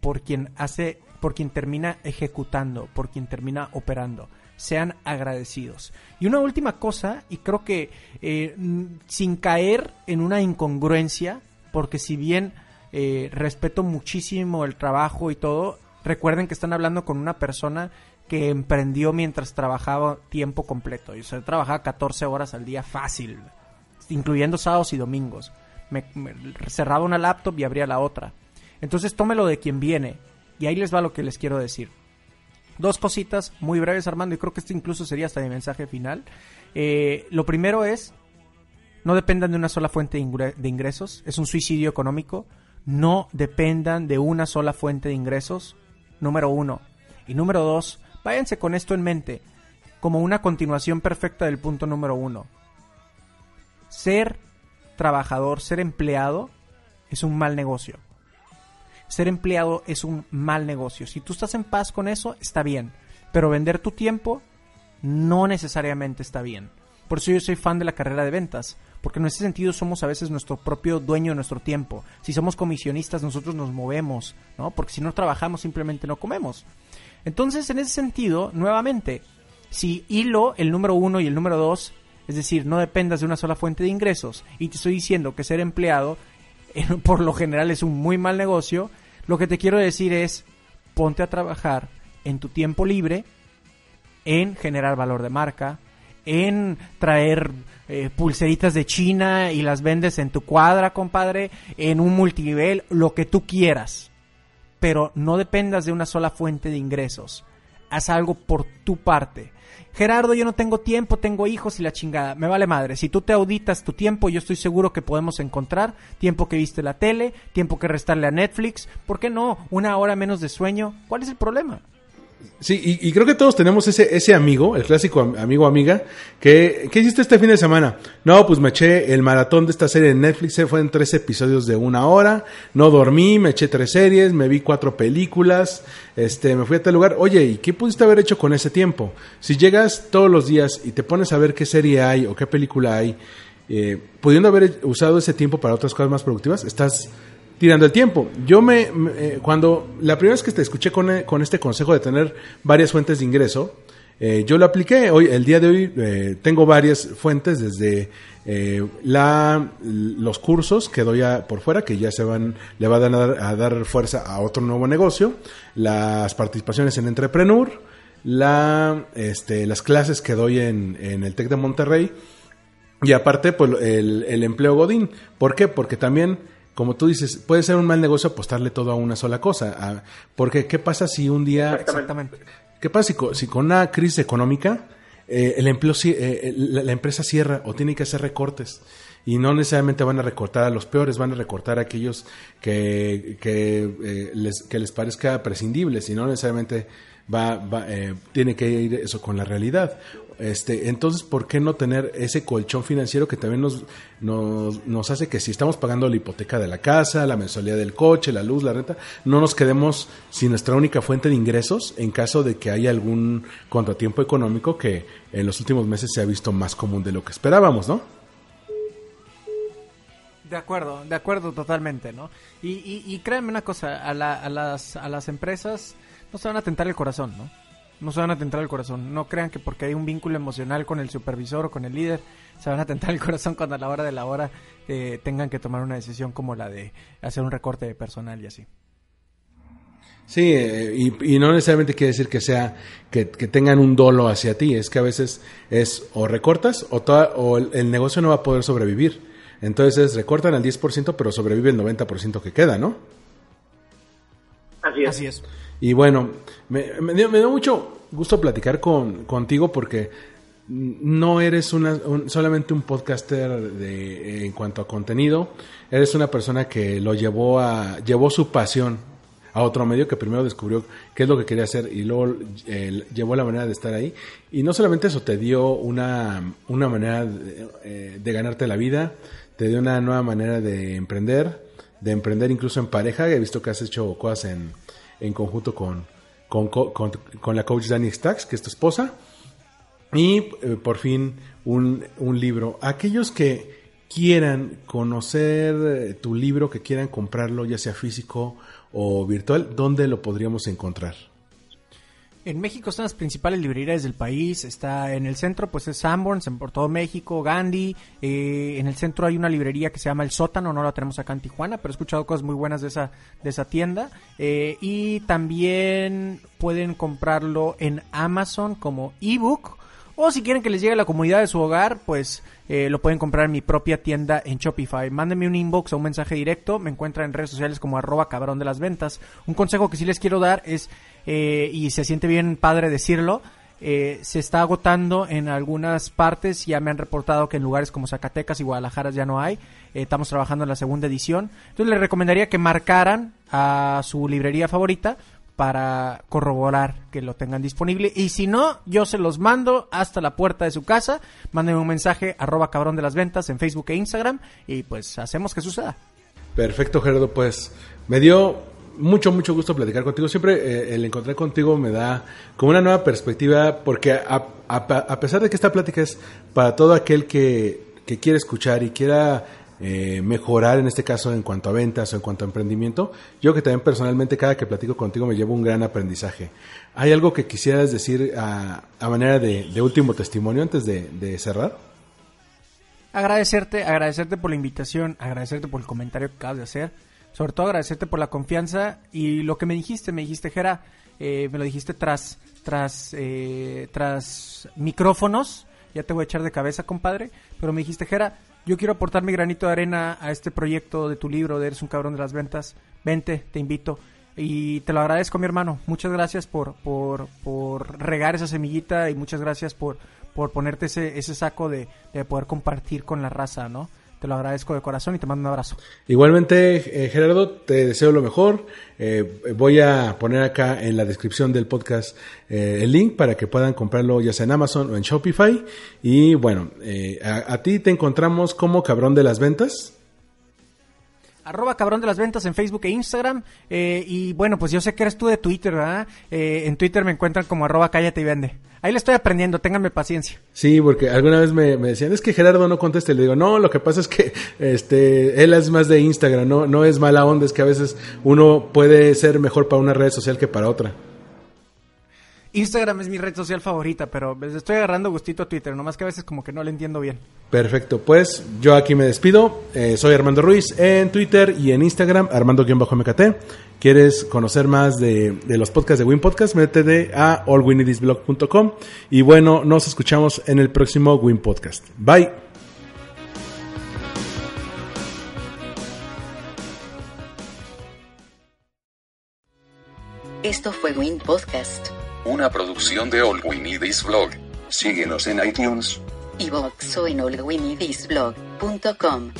por quien hace, por quien termina ejecutando, por quien termina operando. Sean agradecidos. Y una última cosa, y creo que eh, sin caer en una incongruencia, porque si bien eh, respeto muchísimo el trabajo y todo, recuerden que están hablando con una persona que emprendió mientras trabajaba tiempo completo. Yo trabajaba 14 horas al día fácil, incluyendo sábados y domingos. Me, cerraba una laptop y abría la otra. Entonces tómelo de quien viene. Y ahí les va lo que les quiero decir. Dos cositas muy breves, Armando, y creo que este incluso sería hasta mi mensaje final. Eh, lo primero es, no dependan de una sola fuente de ingresos, es un suicidio económico. No dependan de una sola fuente de ingresos, número uno. Y número dos, váyanse con esto en mente, como una continuación perfecta del punto número uno. Ser trabajador, ser empleado, es un mal negocio. Ser empleado es un mal negocio. Si tú estás en paz con eso, está bien. Pero vender tu tiempo no necesariamente está bien. Por eso yo soy fan de la carrera de ventas. Porque en ese sentido somos a veces nuestro propio dueño de nuestro tiempo. Si somos comisionistas, nosotros nos movemos, ¿no? Porque si no trabajamos, simplemente no comemos. Entonces, en ese sentido, nuevamente, si hilo el número uno y el número dos, es decir, no dependas de una sola fuente de ingresos, y te estoy diciendo que ser empleado, por lo general, es un muy mal negocio, lo que te quiero decir es, ponte a trabajar en tu tiempo libre en generar valor de marca, en traer eh, pulseritas de China y las vendes en tu cuadra, compadre, en un multinivel, lo que tú quieras. Pero no dependas de una sola fuente de ingresos. Haz algo por tu parte. Gerardo, yo no tengo tiempo, tengo hijos y la chingada. Me vale madre. Si tú te auditas tu tiempo, yo estoy seguro que podemos encontrar tiempo que viste la tele, tiempo que restarle a Netflix. ¿Por qué no? Una hora menos de sueño. ¿Cuál es el problema? Sí, y, y creo que todos tenemos ese, ese amigo, el clásico am- amigo amiga, que, ¿qué hiciste este fin de semana? No, pues me eché el maratón de esta serie en Netflix, eh, fue en tres episodios de una hora, no dormí, me eché tres series, me vi cuatro películas, este, me fui a tal lugar. Oye, ¿y qué pudiste haber hecho con ese tiempo? Si llegas todos los días y te pones a ver qué serie hay o qué película hay, eh, pudiendo haber usado ese tiempo para otras cosas más productivas, estás tirando el tiempo. Yo me, eh, cuando la primera vez que te escuché con, eh, con este consejo de tener varias fuentes de ingreso, eh, yo lo apliqué. Hoy, el día de hoy, eh, tengo varias fuentes desde eh, la, los cursos que doy a- por fuera, que ya se van, le va a dar, a dar fuerza a otro nuevo negocio, las participaciones en Entrepreneur, la, este, las clases que doy en, en el TEC de Monterrey, y aparte, pues el, el empleo Godín. ¿Por qué? Porque también, como tú dices, puede ser un mal negocio apostarle todo a una sola cosa. a- porque, ¿qué pasa si un día. Exactamente. ¿Qué pasa si, si con una crisis económica eh, el empleo, eh, la, la empresa cierra o tiene que hacer recortes? Y no necesariamente van a recortar a los peores, van a recortar a aquellos que, que, eh, les, que les parezca prescindible, sino necesariamente va, va, eh, tiene que ir eso con la realidad. Este, entonces, ¿por qué no tener ese colchón financiero que también nos, hace que si estamos pagando la hipoteca de la casa, la mensualidad del coche, la luz, la renta, no nos quedemos sin nuestra única fuente de ingresos en caso de que haya algún contratiempo económico que en los últimos meses se ha visto más común de lo que esperábamos, ¿no? De acuerdo, de acuerdo totalmente, ¿no? Y, y, y créanme una cosa, a, la- a las, a las empresas no se van a tentar el corazón, ¿no? No se van a tentar el corazón. No crean que porque hay un vínculo emocional con el supervisor o con el líder, se van a tentar el corazón cuando a la hora de la hora eh, tengan que tomar una decisión como la de hacer un recorte de personal y así. Sí, eh, y, y no necesariamente quiere decir que sea que, que tengan un dolo hacia ti, es que a veces es o recortas o, toda- o el, el negocio no va a poder sobrevivir. Entonces recortan al 10%, pero sobrevive el 90% que queda, ¿no? Así es. Así es. Y bueno, me, me dio, me dio mucho gusto platicar con, contigo porque no eres una, un- solamente un podcaster de, en cuanto a contenido, eres una persona que lo llevó a llevó su pasión a otro medio que primero descubrió qué es lo que quería hacer y luego eh, llevó la manera de estar ahí. Y no solamente eso, te dio una, una manera de, eh, de ganarte la vida, te dio una nueva manera de emprender, de emprender incluso en pareja. He visto que has hecho cosas en, en conjunto con, con, co- con, con la coach Dani Stacks, que es tu esposa. Y eh, por fin un, un libro. Aquellos que quieran conocer eh, tu libro, que quieran comprarlo, ya sea físico o virtual, ¿dónde lo podríamos encontrar? En México están las principales librerías del país. Está en el centro, pues es Sanborns, en por todo México, Gandhi. eh, en el centro hay una librería que se llama El Sótano, no la tenemos acá en Tijuana, pero he escuchado cosas muy buenas de esa, de esa tienda. Eh, y también pueden comprarlo en Amazon como ebook. O si quieren que les llegue a la comunidad de su hogar, pues eh, lo pueden comprar en mi propia tienda en Shopify. Mándenme un inbox o un mensaje directo. Me encuentran en redes sociales como arroba cabrón de las ventas. Un consejo que sí les quiero dar es, eh, y se siente bien padre decirlo, eh, se está agotando en algunas partes. Ya me han reportado que en lugares como Zacatecas y Guadalajara ya no hay. Eh, estamos trabajando en la segunda edición. Entonces les recomendaría que marcaran a su librería favorita para corroborar que lo tengan disponible. Y si no, yo se los mando hasta la puerta de su casa. Mándenme un mensaje arroba cabrón de las ventas en Facebook e Instagram y pues hacemos que suceda. Perfecto, Gerardo, pues me dio mucho, mucho gusto platicar contigo. Siempre eh, el encontrar contigo me da como una nueva perspectiva, porque a, a- a pesar de que esta plática es para todo aquel que, que quiere escuchar y quiera eh, mejorar, en este caso, en cuanto a ventas o en cuanto a emprendimiento, yo que también personalmente cada que platico contigo me llevo un gran aprendizaje. ¿Hay algo que quisieras decir a, manera de, último testimonio antes de, de cerrar? Agradecerte, agradecerte por la invitación, agradecerte por el comentario que acabas de hacer. Sobre todo agradecerte por la confianza y lo que me dijiste, me dijiste, Jera, eh, me lo dijiste tras, tras, eh, tras micrófonos. Ya te voy a echar de cabeza, compadre. Pero me dijiste, Jera, yo quiero aportar mi granito de arena a este proyecto de tu libro, de Eres un cabrón de las ventas. Vente, te invito. Y te lo agradezco, mi hermano. Muchas gracias por, por, por regar esa semillita y muchas gracias por, por ponerte ese, ese saco de, de poder compartir con la raza, ¿no? Te lo agradezco de corazón y te mando un abrazo. Igualmente, eh, Gerardo, te deseo lo mejor. Eh, voy a poner acá en la descripción del podcast eh, el link para que puedan comprarlo ya sea en Amazon o en Shopify. Y bueno, a ti te encontramos como cabrón de las ventas. Arroba cabrón de las ventas en Facebook e Instagram. eh, y bueno, pues yo sé que eres tú de Twitter, ¿verdad? Eh, en Twitter me encuentran como arroba cállate y vende. Ahí le estoy aprendiendo, ténganme paciencia. Sí, porque alguna vez me, me decían, es que Gerardo no contesta. Le digo, no, lo que pasa es que este, él es más de Instagram, no, no es mala onda, es que a veces uno puede ser mejor para una red social que para otra. Instagram es mi red social favorita, pero les estoy agarrando gustito a Twitter, nomás que a veces como que no le entiendo bien. Perfecto, pues yo aquí me despido. Eh, soy Armando Ruiz en Twitter y en Instagram, Armando-MKT. ¿Quieres conocer más de, de los podcasts de Win Podcast? Métete a allwinidisblog.com. Y bueno, nos escuchamos en el próximo Win Podcast. Bye. Esto fue Win Podcast, Una producción de All We Need Is. Síguenos en iTunes. iVoox o en allwinidisblog.com.